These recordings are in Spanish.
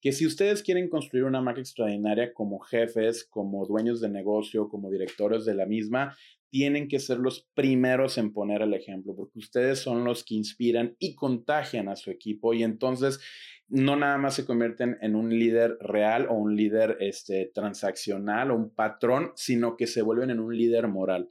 que si ustedes quieren construir una marca extraordinaria como jefes, como dueños de negocio, como directores de la misma, tienen que ser los primeros en poner el ejemplo, porque ustedes son los que inspiran y contagian a su equipo y entonces no nada más se convierten en un líder real o un líder este, transaccional o un patrón, sino que se vuelven en un líder moral.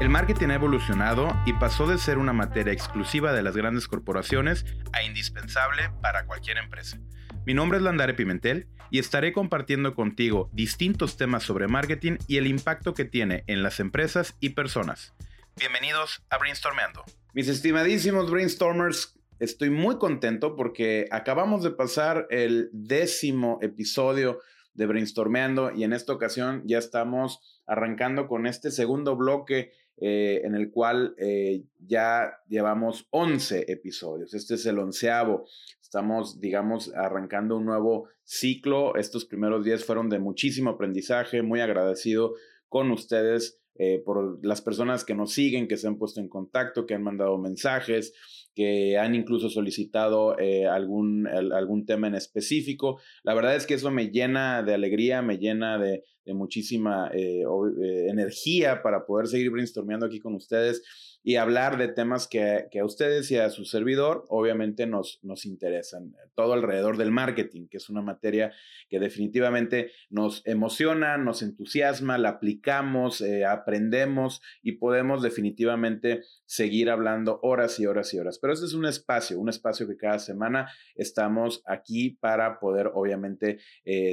El marketing ha evolucionado y pasó de ser una materia exclusiva de las grandes corporaciones a indispensable para cualquier empresa. Mi nombre es Landare Pimentel y estaré compartiendo contigo distintos temas sobre marketing y el impacto que tiene en las empresas y personas. Bienvenidos a Brainstormeando. Mis estimadísimos brainstormers, estoy muy contento porque acabamos de pasar el décimo episodio de Brainstormeando y en esta ocasión ya estamos arrancando con este segundo bloque eh, en el cual eh, ya llevamos 11 episodios. Este es el onceavo. Estamos, digamos, arrancando un nuevo ciclo. Estos primeros días fueron de muchísimo aprendizaje, muy agradecido con ustedes eh, por las personas que nos siguen, que se han puesto en contacto, que han mandado mensajes, que han incluso solicitado algún, algún tema en específico. La verdad es que eso me llena de alegría, me llena de, de muchísima eh, eh, energía para poder seguir brainstormeando aquí con ustedes y hablar de temas que, a ustedes y a su servidor obviamente nos, nos interesan. Todo alrededor del marketing, que es una materia que definitivamente nos emociona, nos entusiasma, la aplicamos, eh, aprendemos y podemos definitivamente seguir hablando horas y horas y horas. Pero este es un espacio, un espacio que cada semana estamos aquí para poder obviamente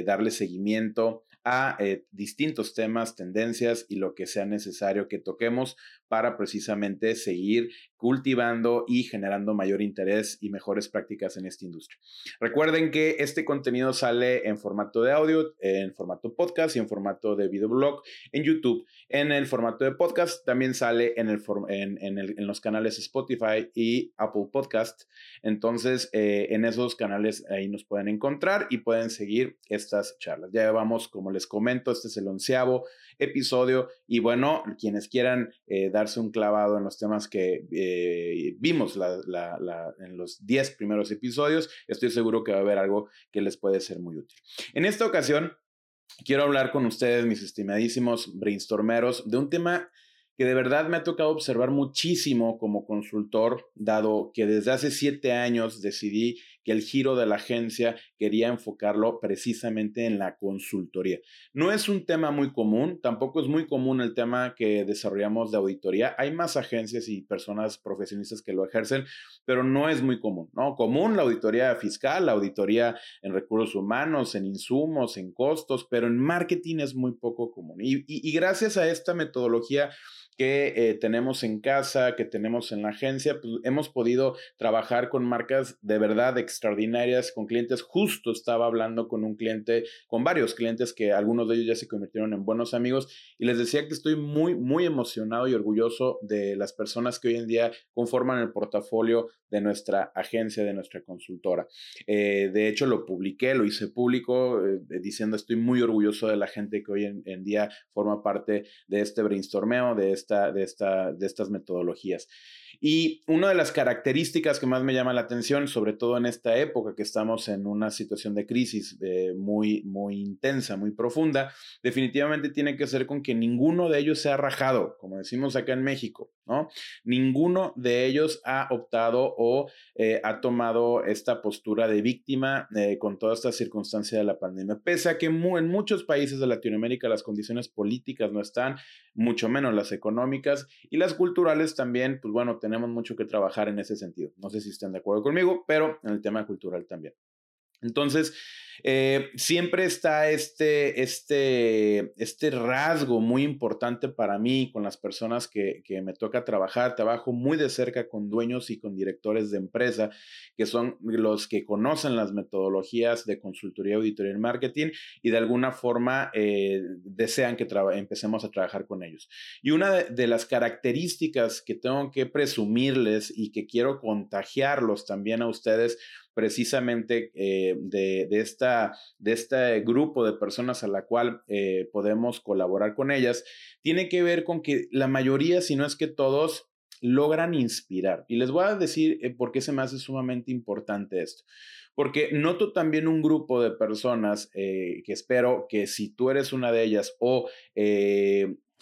darle seguimiento a distintos temas, tendencias y lo que sea necesario que toquemos para precisamente seguir cultivando y generando mayor interés y mejores prácticas en esta industria. Recuerden que este contenido sale en formato de audio, en formato podcast y en formato de videoblog en YouTube. En el formato de podcast también sale en, el, en, los canales Spotify y Apple Podcast. Entonces, eh, en esos canales ahí nos pueden encontrar y pueden seguir estas charlas. Ya vamos, como les comento, este es el onceavo episodio y bueno, quienes quieran eh, darse un clavado en los temas que eh, vimos en los 10 primeros episodios, estoy seguro que va a haber algo que les puede ser muy útil. En esta ocasión, quiero hablar con ustedes, mis estimadísimos brainstormeros, de un tema que de verdad me ha tocado observar muchísimo como consultor, dado que desde hace siete años decidí que el giro de la agencia quería enfocarlo precisamente en la consultoría. No es un tema muy común, tampoco es muy común el tema que desarrollamos de auditoría. Hay más agencias y personas profesionistas que lo ejercen, pero no es muy común, ¿no? Común la auditoría fiscal, la auditoría en recursos humanos, en insumos, en costos, pero en marketing es muy poco común. y, y gracias a esta metodología, que eh, tenemos en casa, que tenemos en la agencia, pues hemos podido trabajar con marcas de verdad extraordinarias, con clientes. Justo estaba hablando con un cliente, con varios clientes que algunos de ellos ya se convirtieron en buenos amigos y les decía que estoy muy, muy emocionado y orgulloso de las personas que hoy en día conforman el portafolio de nuestra agencia, de nuestra consultora. Eh, de hecho, lo publiqué, lo hice público, eh, diciendo estoy muy orgulloso de la gente que hoy en, en día forma parte de este brainstormeo, de este de, esta, de estas metodologías. Y una de las características que más me llama la atención, sobre todo en esta época que estamos en una situación de crisis eh, muy, muy intensa, muy profunda, definitivamente tiene que ser con que ninguno de ellos se ha rajado, como decimos acá en México, ¿no? Ninguno de ellos ha optado o eh, ha tomado esta postura de víctima eh, con toda esta circunstancia de la pandemia. Pese a que en muchos países de Latinoamérica las condiciones políticas no están, mucho menos las económicas y las culturales también, pues bueno, tenemos mucho que trabajar en ese sentido. No sé si están de acuerdo conmigo, pero en el tema cultural también. Entonces, eh, siempre está este, este, este rasgo muy importante para mí con las personas que, que, me toca trabajar. Trabajo muy de cerca con dueños y con directores de empresa, que son los que conocen las metodologías de consultoría, auditoría y marketing y de alguna forma eh, desean que empecemos a trabajar con ellos. Y una de, de las características que tengo que presumirles y que quiero contagiarlos también a ustedes precisamente eh, de, esta, de este grupo de personas a la cual eh, podemos colaborar con ellas, tiene que ver con que la mayoría, si no es que todos, logran inspirar. Y les voy a decir eh, por qué se me hace sumamente importante esto. Porque noto también un grupo de personas que espero que si tú eres una de ellas o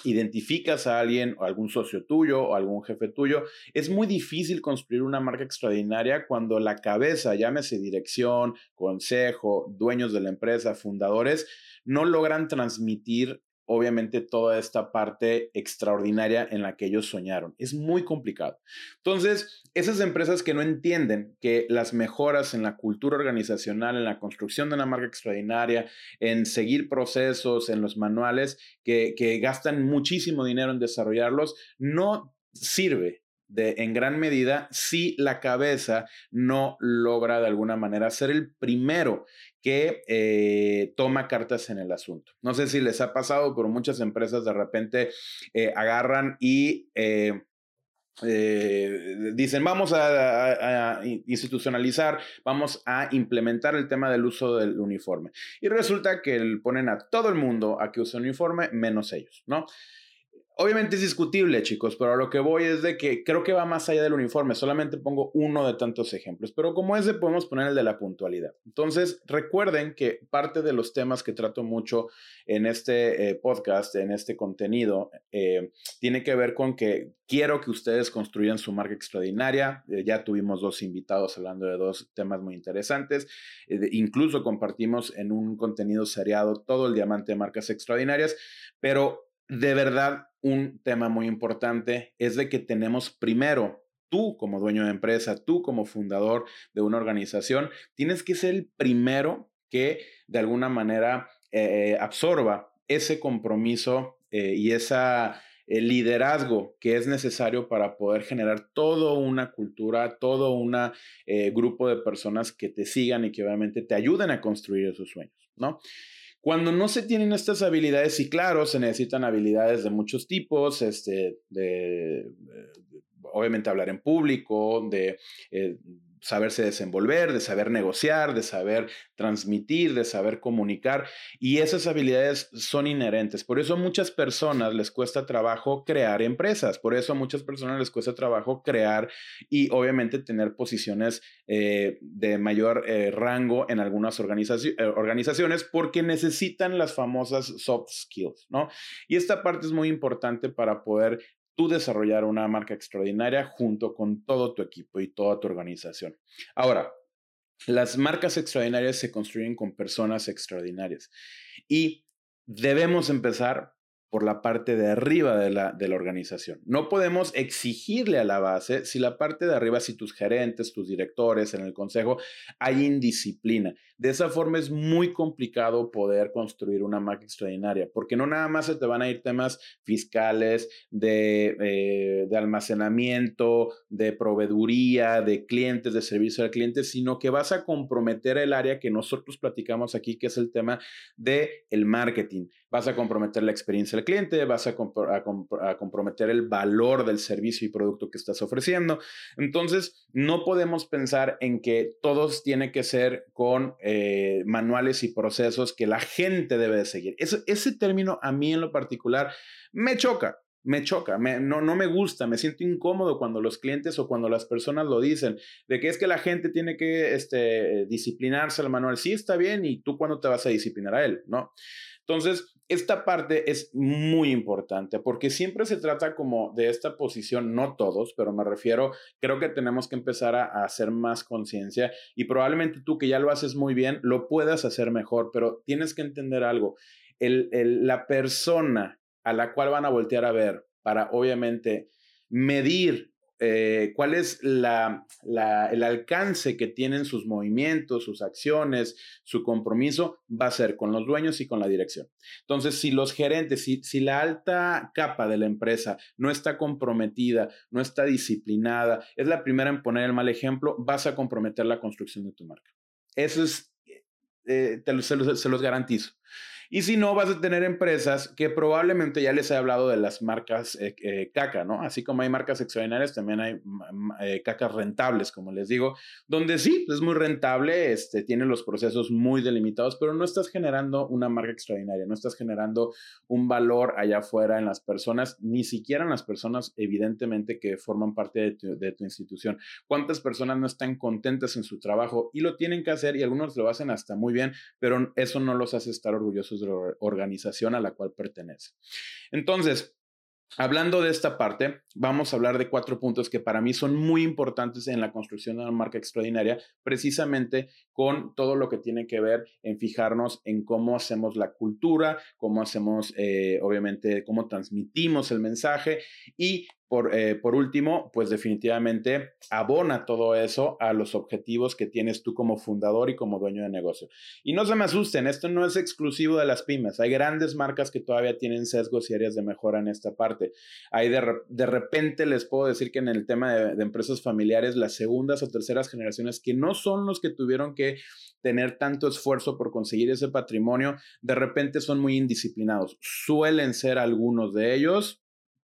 identificas a alguien o algún socio tuyo o algún jefe tuyo, es muy difícil construir una marca extraordinaria cuando la cabeza, llámese dirección, consejo, dueños de la empresa, fundadores, no logran transmitir obviamente toda esta parte extraordinaria en la que ellos soñaron. Es muy complicado. Entonces, esas empresas que no entienden que las mejoras en la cultura organizacional, en la construcción de una marca extraordinaria, en seguir procesos, en los manuales, que, que gastan muchísimo dinero en desarrollarlos, no sirve de, en gran medida si la cabeza no logra de alguna manera ser el primero que eh, toma cartas en el asunto. No sé si les ha pasado, pero muchas empresas de repente eh, agarran y... Eh, dicen, vamos a, institucionalizar, vamos a implementar el tema del uso del uniforme. Y resulta que ponen a todo el mundo a que use uniforme, menos ellos, ¿no? Obviamente es discutible, chicos, pero lo que voy es de que creo que va más allá del uniforme. Solamente pongo uno de tantos ejemplos, pero como ese podemos poner el de la puntualidad. Entonces, recuerden que parte de los temas que trato mucho en este eh, podcast, en este contenido, eh, tiene que ver con que quiero que ustedes construyan su marca extraordinaria. Eh, ya tuvimos dos invitados hablando de dos temas muy interesantes. incluso compartimos en un contenido seriado todo el diamante de marcas extraordinarias, pero de verdad un tema muy importante es de que tenemos primero, tú como dueño de empresa, tú como fundador de una organización, tienes que ser el primero que de alguna manera eh, absorba ese compromiso eh, y ese liderazgo que es necesario para poder generar toda una cultura, todo un eh, grupo de personas que te sigan y que obviamente te ayuden a construir esos sueños, ¿no? Cuando no se tienen estas habilidades, y claro, se necesitan habilidades de muchos tipos, este, de, obviamente hablar en público, de eh, saberse desenvolver, de saber negociar, de saber transmitir, de saber comunicar. Y esas habilidades son inherentes. Por eso a muchas personas les cuesta trabajo crear empresas. Por eso a muchas personas les cuesta trabajo crear y obviamente tener posiciones eh, de mayor eh, rango en algunas eh, organizaciones porque necesitan las famosas soft skills, ¿no? Y esta parte es muy importante para poder tú desarrollar una marca extraordinaria junto con todo tu equipo y toda tu organización. Ahora, las marcas extraordinarias se construyen con personas extraordinarias y debemos empezar por la parte de arriba de la, de la organización. No podemos exigirle a la base si la parte de arriba, si tus gerentes, tus directores en el consejo, hay indisciplina. De esa forma es muy complicado poder construir una marca extraordinaria, porque no nada más se te van a ir temas fiscales, de, eh, de almacenamiento, de proveeduría, de clientes, de servicio al cliente, sino que vas a comprometer el área que nosotros platicamos aquí, que es el tema del el marketing. Vas a comprometer la experiencia cliente, vas a, comprometer el valor del servicio y producto que estás ofreciendo. Entonces, no podemos pensar en que todos tiene que ser con eh, manuales y procesos que la gente debe de seguir. ese término a mí en lo particular me choca me choca, no, no me gusta, me siento incómodo cuando los clientes o cuando las personas lo dicen, de que es que la gente tiene que este, disciplinarse al manual. Sí, está bien, y tú cuándo te vas a disciplinar a él, ¿no? Entonces, esta parte es muy importante porque siempre se trata como de esta posición, no todos, pero me refiero, creo que tenemos que empezar a, hacer más conciencia y probablemente tú que ya lo haces muy bien, lo puedas hacer mejor, pero tienes que entender algo. El, la persona a la cual van a voltear a ver para obviamente medir eh, cuál es el alcance que tienen sus movimientos, sus acciones, su compromiso, va a ser con los dueños y con la dirección. Entonces, si los gerentes, si, si la alta capa de la empresa no está comprometida, no está disciplinada, es la primera en poner el mal ejemplo, vas a comprometer la construcción de tu marca. Eso es, eh, te se los garantizo. Y si no, vas a tener empresas que probablemente ya les he hablado de las marcas eh, eh, caca, ¿no? Así como hay marcas extraordinarias, también hay eh, cacas rentables, como les digo, donde sí, es muy rentable, este, tiene los procesos muy delimitados, pero no estás generando una marca extraordinaria, no estás generando un valor allá afuera en las personas, ni siquiera en las personas, evidentemente, que forman parte de tu, de tu institución. ¿Cuántas personas no están contentas en su trabajo y lo tienen que hacer y algunos lo hacen hasta muy bien, pero eso no los hace estar orgullosos organización a la cual pertenece. Entonces, Hablando de esta parte, vamos a hablar de cuatro puntos que para mí son muy importantes en la construcción de una marca extraordinaria, precisamente con todo lo que tiene que ver en fijarnos en cómo hacemos la cultura, cómo hacemos, eh, obviamente, cómo transmitimos el mensaje y por, eh, por, último, pues definitivamente abona todo eso a los objetivos que tienes tú como fundador y como dueño de negocio. Y no se me asusten, esto no es exclusivo de las pymes. Hay grandes marcas que todavía tienen sesgos y áreas de mejora en esta parte. Hay de, de repente les puedo decir que en el tema de, de empresas familiares, las segundas o terceras generaciones que no son los que tuvieron que tener tanto esfuerzo por conseguir ese patrimonio, de repente son muy indisciplinados. Suelen ser algunos de ellos,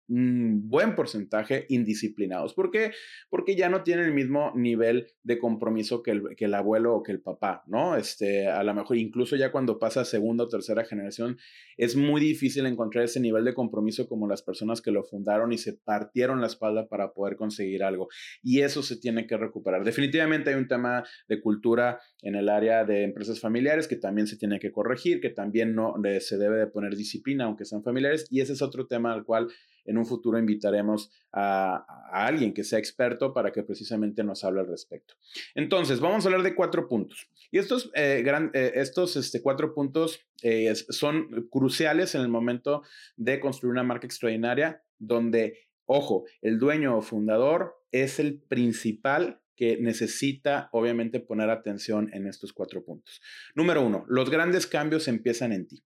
un buen porcentaje indisciplinados. ¿Por qué? Porque ya no tienen el mismo nivel de compromiso que el, que el, abuelo o que el papá, ¿no? Este, a lo mejor incluso ya cuando pasa segunda o tercera generación, es muy difícil encontrar ese nivel de compromiso como las personas que lo fundaron y se partieron la espalda para poder conseguir algo. Y eso se tiene que recuperar. Definitivamente hay un tema de cultura en el área de empresas familiares que también se tiene que corregir, que también no se debe de poner disciplina, aunque sean familiares, y ese es otro tema al cual en un futuro invitaremos a, alguien que sea experto para que precisamente nos hable al respecto. Entonces, vamos a hablar de cuatro puntos. Y estos, eh, eh, estos este, cuatro puntos eh, son cruciales en el momento de construir una marca extraordinaria donde, ojo, el dueño o fundador es el principal que necesita obviamente poner atención en estos cuatro puntos. Número uno, los grandes cambios empiezan en ti.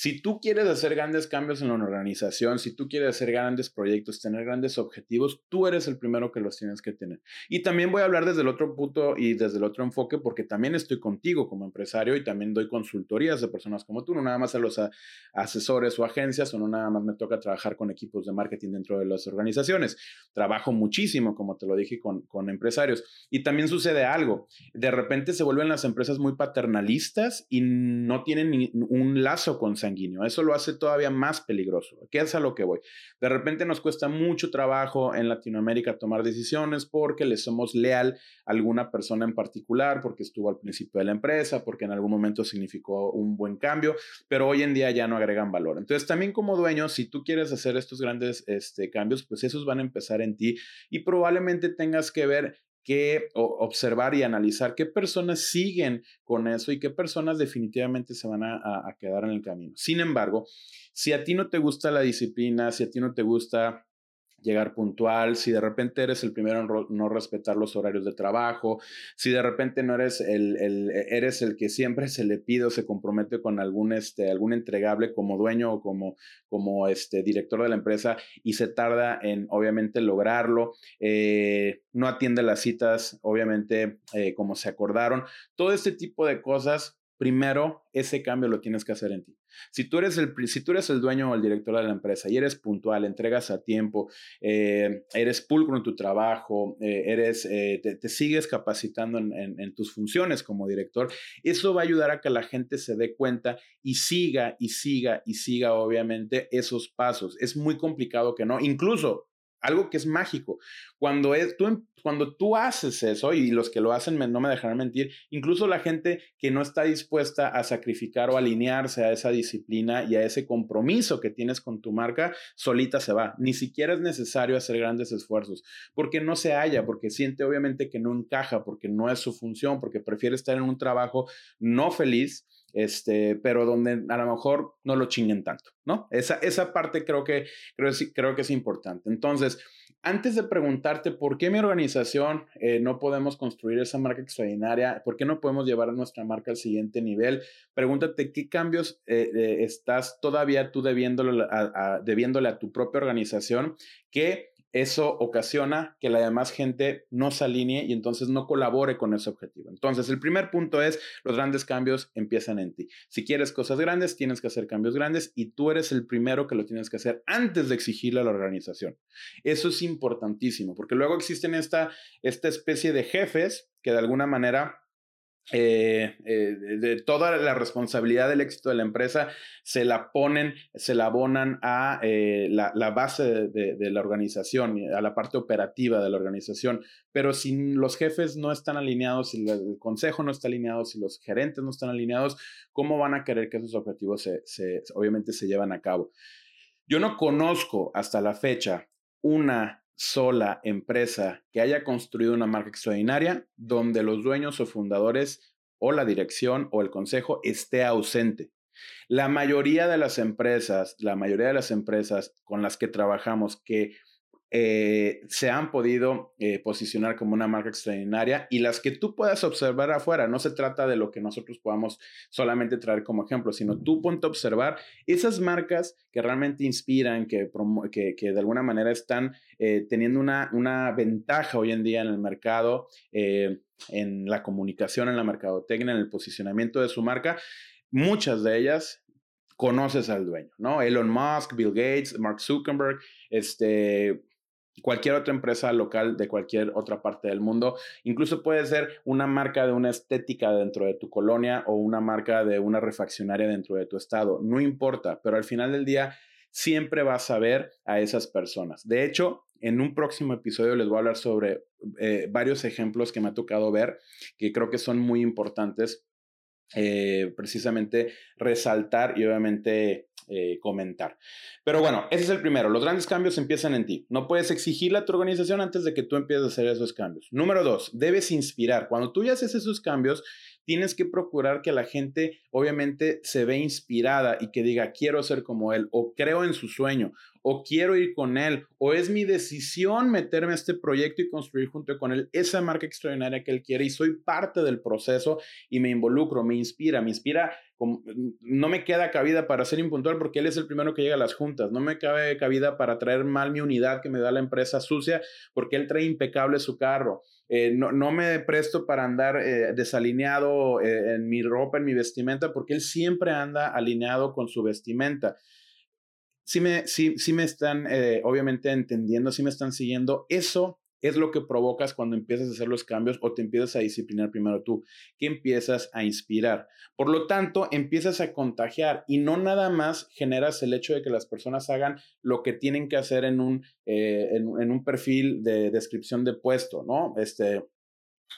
Si tú quieres hacer grandes cambios en la organización, si tú quieres hacer grandes proyectos, tener grandes objetivos, tú eres el primero que los tienes que tener. Y también voy a hablar desde el otro punto y desde el otro enfoque porque también estoy contigo como empresario y también doy consultorías de personas como tú, no nada más a los asesores o agencias o no nada más me toca trabajar con equipos de marketing dentro de las organizaciones. Trabajo muchísimo, como te lo dije, con, con empresarios. Y también sucede algo, de repente se vuelven las empresas muy paternalistas y no tienen un lazo con Eso lo hace todavía más peligroso. ¿Qué es a lo que voy? De repente nos cuesta mucho trabajo en Latinoamérica tomar decisiones porque le somos leal a alguna persona en particular, porque estuvo al principio de la empresa, porque en algún momento significó un buen cambio, pero hoy en día ya no agregan valor. Entonces, también como dueño, si tú quieres hacer estos grandes este, cambios, pues esos van a empezar en ti y probablemente tengas que ver que observar y analizar qué personas siguen con eso y qué personas definitivamente se van a, a, quedar en el camino. Sin embargo, si a ti no te gusta la disciplina, si a ti no te gusta llegar puntual, si de repente eres el primero en no respetar los horarios de trabajo, si de repente no eres el, el, e, eres el que siempre se le pide o se compromete con algún, este, algún entregable como dueño o como, como este, director de la empresa y se tarda en obviamente lograrlo, eh, no atiende las citas obviamente eh, como se acordaron, todo este tipo de cosas primero ese cambio lo tienes que hacer en ti. Si tú eres el, si tú eres el dueño o el director de la empresa y eres puntual, entregas a tiempo, eh, eres pulcro en tu trabajo, eh, eres, eh, te, sigues capacitando en, en, tus funciones como director, eso va a ayudar a que la gente se dé cuenta y siga y siga y siga obviamente esos pasos. Es muy complicado que no. Incluso algo que es mágico. Cuando, es, tú, em, cuando tú haces eso, y los que lo hacen no me dejarán mentir, incluso la gente que no está dispuesta a sacrificar o alinearse a esa disciplina y a ese compromiso que tienes con tu marca, solita se va. Ni siquiera es necesario hacer grandes esfuerzos, porque no se halla, porque siente obviamente que no encaja, porque no es su función, porque prefiere estar en un trabajo no feliz este, pero donde a lo mejor no lo chinguen tanto, ¿no? Esa, esa parte creo que, creo, creo que es importante. Entonces, antes de preguntarte por qué mi organización eh, no podemos construir esa marca extraordinaria, por qué no podemos llevar nuestra marca al siguiente nivel, pregúntate qué cambios eh, eh, estás todavía tú a, debiéndole a tu propia organización que eso ocasiona que la demás gente no se alinee y entonces no colabore con ese objetivo. Entonces, el primer punto es, los grandes cambios empiezan en ti. Si quieres cosas grandes, tienes que hacer cambios grandes y tú eres el primero que lo tienes que hacer antes de exigirle a la organización. Eso es importantísimo, porque luego existen esta, esta especie de jefes que de alguna manera eh, eh, de toda la responsabilidad del éxito de la empresa se la ponen, se la abonan a eh, la, base de, la organización, a la parte operativa de la organización. Pero si los jefes no están alineados, si el consejo no está alineado, si los gerentes no están alineados, ¿cómo van a querer que esos objetivos se, obviamente se llevan a cabo? Yo no conozco hasta la fecha una sola empresa que haya construido una marca extraordinaria donde los dueños o fundadores o la dirección o el consejo esté ausente. La mayoría de las empresas, la mayoría de las empresas con las que trabajamos que eh, se han podido eh, posicionar como una marca extraordinaria y las que tú puedas observar afuera. No se trata de lo que nosotros podamos solamente traer como ejemplo, sino tú ponte a observar esas marcas que realmente inspiran, que, que, de alguna manera están eh, teniendo una, una, ventaja hoy en día en el mercado, en la comunicación, en la mercadotecnia, en el posicionamiento de su marca. Muchas de ellas conoces al dueño, ¿no? Elon Musk, Bill Gates, Mark Zuckerberg, este, cualquier otra empresa local de cualquier otra parte del mundo. Incluso puede ser una marca de una estética dentro de tu colonia o una marca de una refaccionaria dentro de tu estado. No importa, pero al final del día siempre vas a ver a esas personas. De hecho, en un próximo episodio les voy a hablar sobre eh, varios ejemplos que me ha tocado ver que creo que son muy importantes eh, precisamente resaltar y obviamente eh, comentar. Pero bueno, ese es el primero. Los grandes cambios empiezan en ti. No puedes exigirle a tu organización antes de que tú empieces a hacer esos cambios. Número dos, debes inspirar. Cuando tú ya haces esos cambios, tienes que procurar que la gente obviamente se ve inspirada y que diga, quiero ser como él, o creo en su sueño, o quiero ir con él, o es mi decisión meterme a este proyecto y construir junto con él esa marca extraordinaria que él quiere y soy parte del proceso y me involucro, me inspira, me inspira no me queda cabida para ser impuntual porque él es el primero que llega a las juntas. No me cabe cabida para traer mal mi unidad que me da la empresa sucia porque él trae impecable su carro. Eh, no, no, me presto para andar eh, desalineado eh, en mi ropa, en mi vestimenta, porque él siempre anda alineado con su vestimenta. Si me, si, si me están, obviamente, entendiendo, si me están siguiendo, eso es lo que provocas cuando empiezas a hacer los cambios o te empiezas a disciplinar primero tú, que empiezas a inspirar. Por lo tanto, empiezas a contagiar y no nada más generas el hecho de que las personas hagan lo que tienen que hacer en un, eh, en, un perfil de descripción de puesto, ¿no? Este,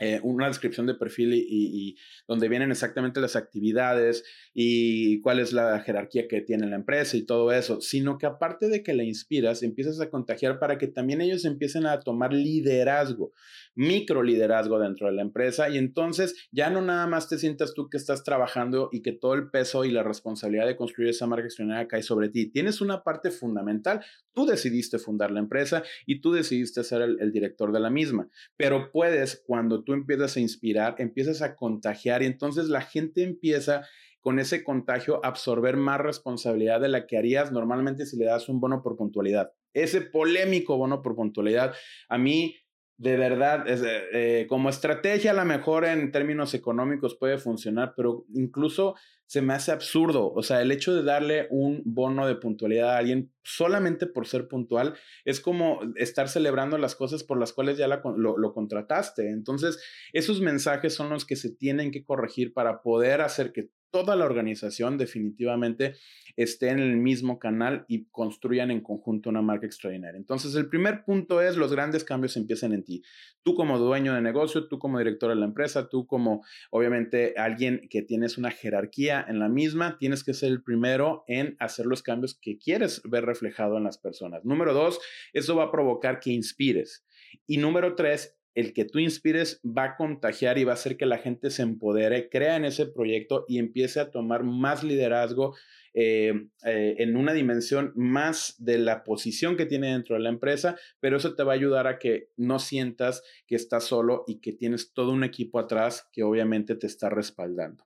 eh, una descripción de perfil y, donde vienen exactamente las actividades y cuál es la jerarquía que tiene la empresa y todo eso, sino que aparte de que la inspiras, empiezas a contagiar para que también ellos empiecen a tomar liderazgo, micro liderazgo dentro de la empresa y entonces ya no nada más te sientas tú que estás trabajando y que todo el peso y la responsabilidad de construir esa marca extraordinaria cae sobre ti. Tienes una parte fundamental, tú decidiste fundar la empresa y tú decidiste ser el, el director de la misma, pero puedes cuando tú empiezas a inspirar, empiezas a contagiar y entonces la gente empieza con ese contagio a absorber más responsabilidad de la que harías normalmente si le das un bono por puntualidad. Ese polémico bono por puntualidad, a mí de verdad, eh, eh, como estrategia a lo mejor en términos económicos puede funcionar, pero incluso se me hace absurdo. O sea, el hecho de darle un bono de puntualidad a alguien solamente por ser puntual es como estar celebrando las cosas por las cuales ya lo, lo contrataste. Entonces, esos mensajes son los que se tienen que corregir para poder hacer que toda la organización definitivamente esté en el mismo canal y construyan en conjunto una marca extraordinaria. Entonces, el primer punto es los grandes cambios empiezan en ti. Tú como dueño de negocio, tú como director de la empresa, tú como obviamente alguien que tienes una jerarquía en la misma, tienes que ser el primero en hacer los cambios que quieres ver reflejado en las personas. Número dos, eso va a provocar que inspires. Y número tres, el que tú inspires va a contagiar y va a hacer que la gente se empodere, crea en ese proyecto y empiece a tomar más liderazgo eh, eh, en una dimensión más de la posición que tiene dentro de la empresa, pero eso te va a ayudar a que no sientas que estás solo y que tienes todo un equipo atrás que obviamente te está respaldando.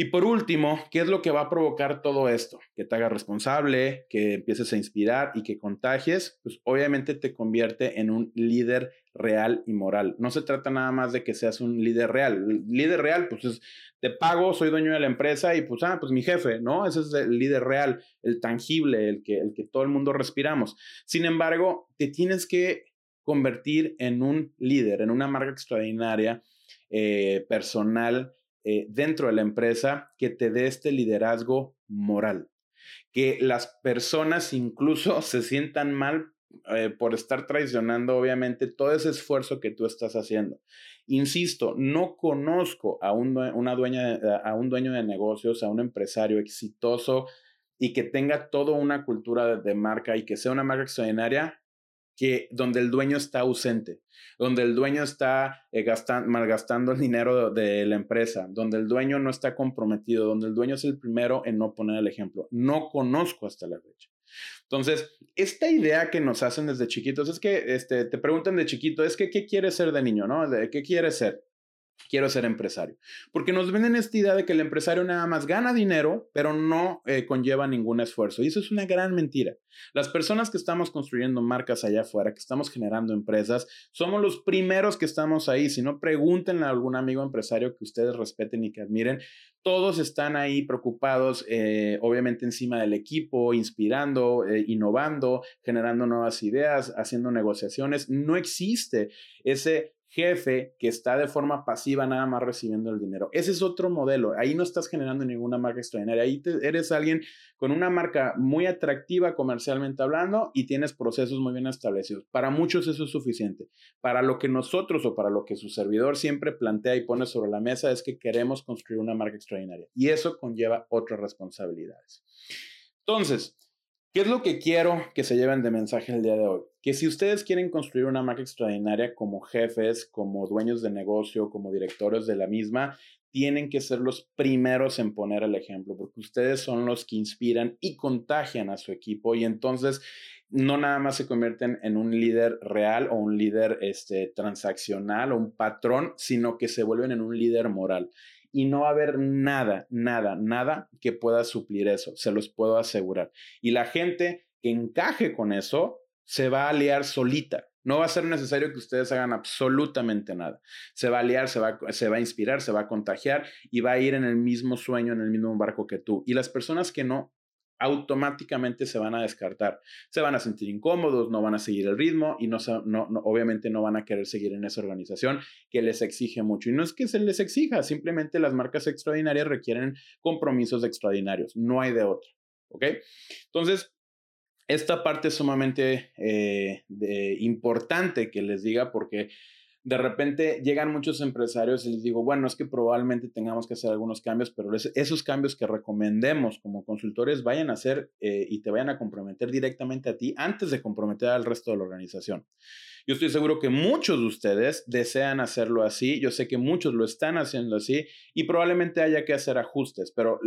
Y por último, ¿qué es lo que va a provocar todo esto? Que te haga responsable, que empieces a inspirar y que contagies, pues obviamente te convierte en un líder real y moral. No se trata nada más de que seas un líder real. El líder real, pues es, te pago, soy dueño de la empresa y pues, ah, pues mi jefe, ¿no? Ese es el líder real, el tangible, el que, el que todo el mundo respiramos. Sin embargo, te tienes que convertir en un líder, en una marca extraordinaria, eh, personal, eh, dentro de la empresa que te dé este liderazgo moral. Que las personas incluso se sientan mal eh, por estar traicionando, obviamente, todo ese esfuerzo que tú estás haciendo. Insisto, no conozco a un, una dueña, a un dueño de negocios, a un empresario exitoso y que tenga toda una cultura de marca y que sea una marca extraordinaria donde el dueño está ausente, donde el dueño está eh, malgastando el dinero de, la empresa, donde el dueño no está comprometido, donde el dueño es el primero en no poner el ejemplo. No conozco hasta la fecha. Entonces, esta idea que nos hacen desde chiquitos es que este, te preguntan de chiquito, es que, ¿qué quieres ser de niño? ¿no? ¿De ¿Qué quieres ser? Quiero ser empresario. Porque nos venden esta idea de que el empresario nada más gana dinero, pero no eh, conlleva ningún esfuerzo. Y eso es una gran mentira. Las personas que estamos construyendo marcas allá afuera, que estamos generando empresas, somos los primeros que estamos ahí. Si no, pregúntenle a algún amigo empresario que ustedes respeten y que admiren. Todos están ahí preocupados, eh, obviamente encima del equipo, inspirando, eh, innovando, generando nuevas ideas, haciendo negociaciones. No existe ese jefe que está de forma pasiva nada más recibiendo el dinero. Ese es otro modelo. Ahí no estás generando ninguna marca extraordinaria. Ahí eres alguien con una marca muy atractiva comercialmente hablando y tienes procesos muy bien establecidos. Para muchos eso es suficiente. Para lo que nosotros o para lo que su servidor siempre plantea y pone sobre la mesa es que queremos construir una marca extraordinaria. Y eso conlleva otras responsabilidades. Entonces, ¿Qué es lo que quiero que se lleven de mensaje el día de hoy? Que si ustedes quieren construir una marca extraordinaria como jefes, como dueños de negocio, como directores de la misma, tienen que ser los primeros en poner el ejemplo, porque ustedes son los que inspiran y contagian a su equipo y entonces no nada más se convierten en un líder real o un líder este, transaccional o un patrón, sino que se vuelven en un líder moral y no va a haber nada, nada, nada que pueda suplir eso, se los puedo asegurar. Y la gente que encaje con eso se va a aliar solita. No va a ser necesario que ustedes hagan absolutamente nada. Se va a aliar, se va, se va a inspirar, se va a contagiar y va a ir en el mismo sueño, en el mismo barco que tú. Y las personas que no automáticamente se van a descartar. Se van a sentir incómodos, no van a seguir el ritmo y no, obviamente no van a querer seguir en esa organización que les exige mucho. Y no es que se les exija, simplemente las marcas extraordinarias requieren compromisos extraordinarios, no hay de otro. ¿Ok? Entonces, esta parte es sumamente eh, importante que les diga porque de repente llegan muchos empresarios y les digo, bueno, es que probablemente tengamos que hacer algunos cambios, pero esos cambios que recomendemos como consultores vayan a hacer eh, y te vayan a comprometer directamente a ti antes de comprometer al resto de la organización. Yo estoy seguro que muchos de ustedes desean hacerlo así, yo sé que muchos lo están haciendo así y probablemente haya que hacer ajustes, pero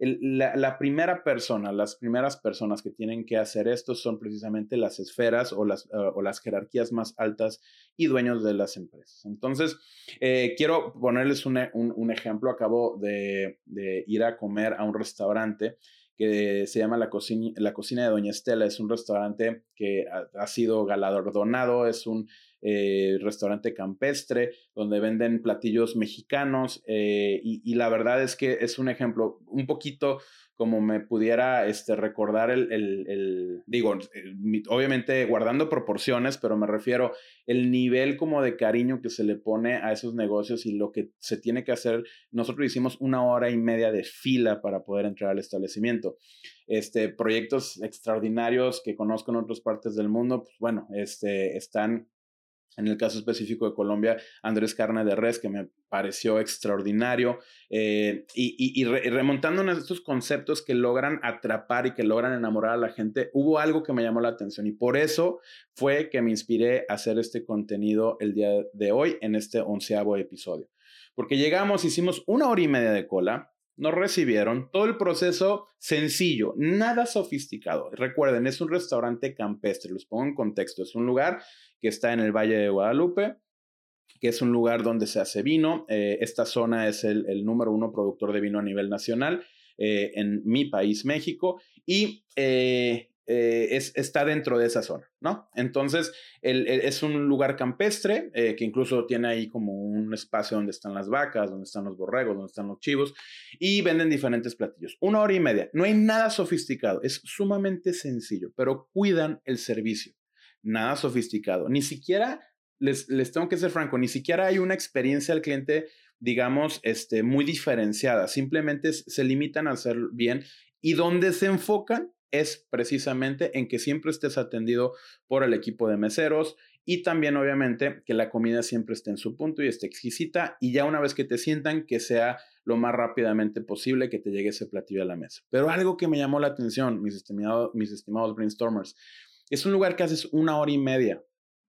la, primera persona, las primeras personas que tienen que hacer esto son precisamente las esferas o las, eh, o las jerarquías más altas y dueños de las empresas. Entonces, eh, quiero ponerles un, ejemplo. Acabo de, ir a comer a un restaurante que se llama La Cocina, la Cocina de Doña Estela. Es un restaurante que ha, sido galardonado, es un eh, restaurante campestre donde venden platillos mexicanos eh, y, la verdad es que es un ejemplo un poquito como me pudiera este, recordar el, el, digo, obviamente guardando proporciones, pero me refiero el nivel como de cariño que se le pone a esos negocios y lo que se tiene que hacer. Nosotros hicimos una hora y media de fila para poder entrar al establecimiento. Este, proyectos extraordinarios que conozco en otras partes del mundo, pues bueno, este, están en el caso específico de Colombia, Andrés Carne de Res, que me pareció extraordinario. Eh, y, remontando a estos conceptos que logran atrapar y que logran enamorar a la gente, hubo algo que me llamó la atención y por eso fue que me inspiré a hacer este contenido el día de hoy en este onceavo episodio. Porque llegamos, hicimos una hora y media de cola, nos recibieron, todo el proceso sencillo, nada sofisticado. Recuerden, es un restaurante campestre, los pongo en contexto, es un lugar que está en el Valle de Guadalupe, que es un lugar donde se hace vino. Eh, esta zona es el, número uno productor de vino a nivel nacional eh, en mi país, México, y eh, está dentro de esa zona, ¿no? Entonces, es un lugar campestre que incluso tiene ahí como un espacio donde están las vacas, donde están los borregos, donde están los chivos, y venden diferentes platillos. Una hora y media. No hay nada sofisticado, es sumamente sencillo, pero cuidan el servicio. Nada sofisticado, ni siquiera les, tengo que ser franco, ni siquiera hay una experiencia al cliente, digamos, este, muy diferenciada. Simplemente se limitan a hacer bien y donde se enfocan es precisamente en que siempre estés atendido por el equipo de meseros y también obviamente que la comida siempre esté en su punto y esté exquisita y ya una vez que te sientan que sea lo más rápidamente posible que te llegue ese platillo a la mesa. Pero algo que me llamó la atención, mis estimados, mis estimados brainstormers, es un lugar que haces una hora y media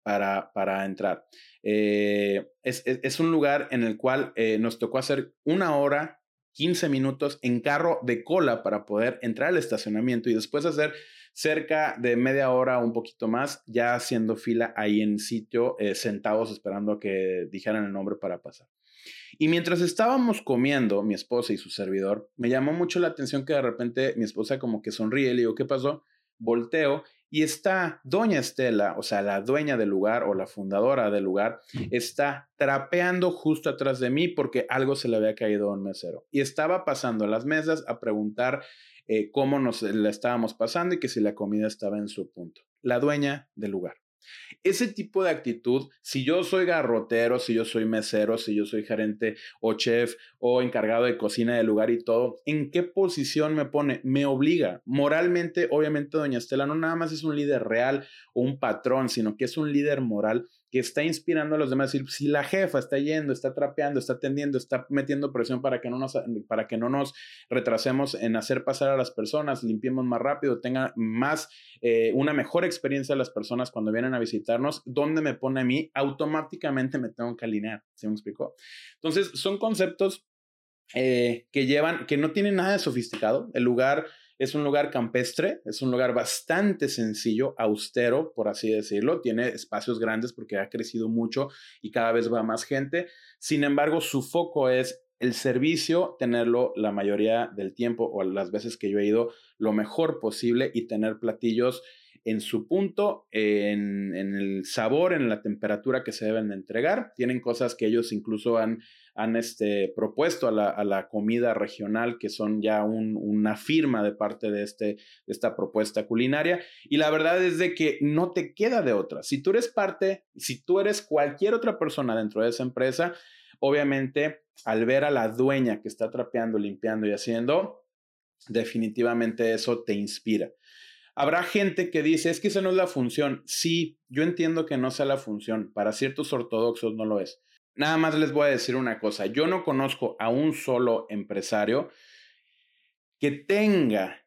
para, entrar. Eh, es, un lugar en el cual eh, nos tocó hacer una hora, 15 minutos en carro de cola para poder entrar al estacionamiento y después hacer cerca de media hora un poquito más, ya haciendo fila ahí en sitio, eh, sentados esperando a que dijeran el nombre para pasar. Y mientras estábamos comiendo, mi esposa y su servidor, me llamó mucho la atención que de repente mi esposa como que sonríe le digo, ¿qué pasó? Volteo y está doña Estela, o sea, la dueña del lugar o la fundadora del lugar, está trapeando justo atrás de mí porque algo se le había caído a un mesero. Y estaba pasando a las mesas a preguntar eh, cómo nos la estábamos pasando y que si la comida estaba en su punto. La dueña del lugar. Ese tipo de actitud, si yo soy garrotero, si yo soy mesero, si yo soy gerente o chef o encargado de cocina del lugar y todo, ¿en qué posición me pone? Me obliga. Moralmente, obviamente, doña Estela no nada más es un líder real o un patrón, sino que es un líder moral que está inspirando a los demás. Si la jefa está yendo, está trapeando, está atendiendo, está metiendo presión para que no nos, para que no nos retrasemos en hacer pasar a las personas, limpiemos más rápido, tenga más, eh, una mejor experiencia las personas cuando vienen a visitarnos, ¿dónde me pone a mí? Automáticamente me tengo que alinear. ¿Se me explicó? Entonces, son conceptos eh, que llevan, que no tienen nada de sofisticado. El lugar es un lugar campestre, es un lugar bastante sencillo, austero, por así decirlo. Tiene espacios grandes porque ha crecido mucho y cada vez va más gente. Sin embargo, su foco es el servicio, tenerlo la mayoría del tiempo o las veces que yo he ido lo mejor posible y tener platillos en su punto, en, el sabor, en la temperatura que se deben de entregar. Tienen cosas que ellos incluso han han este, propuesto a la, comida regional, que son ya una firma de parte de, este, de esta propuesta culinaria. Y la verdad es de que no te queda de otra. Si tú eres parte, si tú eres cualquier otra persona dentro de esa empresa, obviamente al ver a la dueña que está trapeando, limpiando y haciendo, definitivamente eso te inspira. Habrá gente que dice, es que esa no es la función. Sí, yo entiendo que no sea la función. Para ciertos ortodoxos no lo es. Nada más les voy a decir una cosa, yo no conozco a un solo empresario que tenga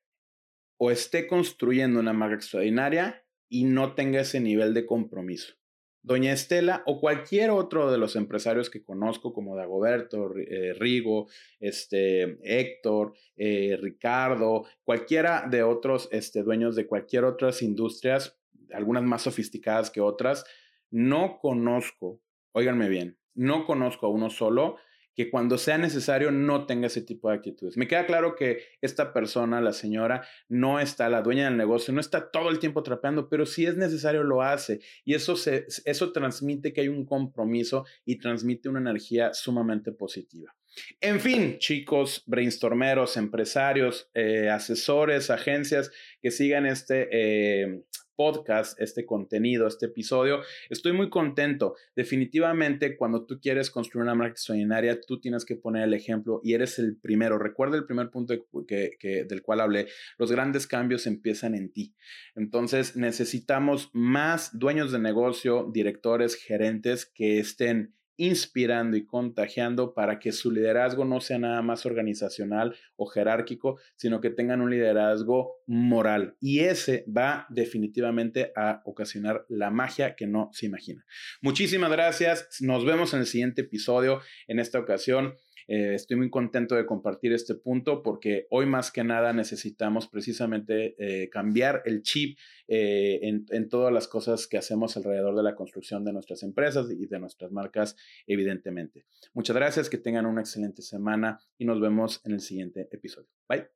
o esté construyendo una marca extraordinaria y no tenga ese nivel de compromiso. Doña Estela o cualquier otro de los empresarios que conozco, como Dagoberto, eh, Rigo, este, Héctor, eh, Ricardo, cualquiera de otros este, dueños de cualquier otras industrias, algunas más sofisticadas que otras, no conozco, óiganme bien, no conozco a uno solo que cuando sea necesario no tenga ese tipo de actitudes. Me queda claro que esta persona, la señora, no está, la dueña del negocio, no está todo el tiempo trapeando, pero si es necesario lo hace. Y eso, se, eso transmite que hay un compromiso y transmite una energía sumamente positiva. En fin, chicos, brainstormeros, empresarios, eh, asesores, agencias que sigan este eh, podcast, este contenido, este episodio. Estoy muy contento. Definitivamente, cuando tú quieres construir una marca extraordinaria, tú tienes que poner el ejemplo y eres el primero. Recuerda el primer punto del cual hablé. Los grandes cambios empiezan en ti. Entonces, necesitamos más dueños de negocio, directores, gerentes que estén inspirando y contagiando para que su liderazgo no sea nada más organizacional o jerárquico, sino que tengan un liderazgo moral. Y ese va definitivamente a ocasionar la magia que no se imagina. Muchísimas gracias. Nos vemos en el siguiente episodio. En esta ocasión Eh, estoy muy contento de compartir este punto porque hoy más que nada necesitamos precisamente eh, cambiar el chip eh, en, en, todas las cosas que hacemos alrededor de la construcción de nuestras empresas y de nuestras marcas, evidentemente. Muchas gracias, que tengan una excelente semana y nos vemos en el siguiente episodio. Bye.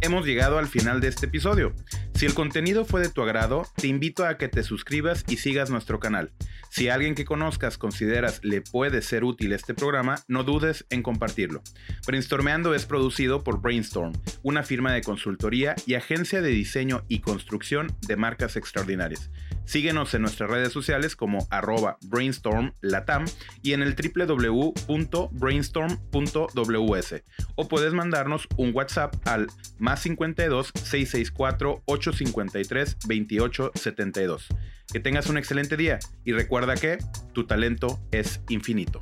Hemos llegado al final de este episodio. Si el contenido fue de tu agrado, te invito a que te suscribas y sigas nuestro canal. Si alguien que conozcas consideras le puede ser útil este programa, no dudes en compartirlo. Brainstormeando es producido por Brainstorm, una firma de consultoría y agencia de diseño y construcción de marcas extraordinarias. Síguenos en nuestras redes sociales como arroba brainstormlatam y en el www.brainstorm.ws o puedes mandarnos un WhatsApp al más 52 664 853 2872. Que tengas un excelente día y recuerda que tu talento es infinito.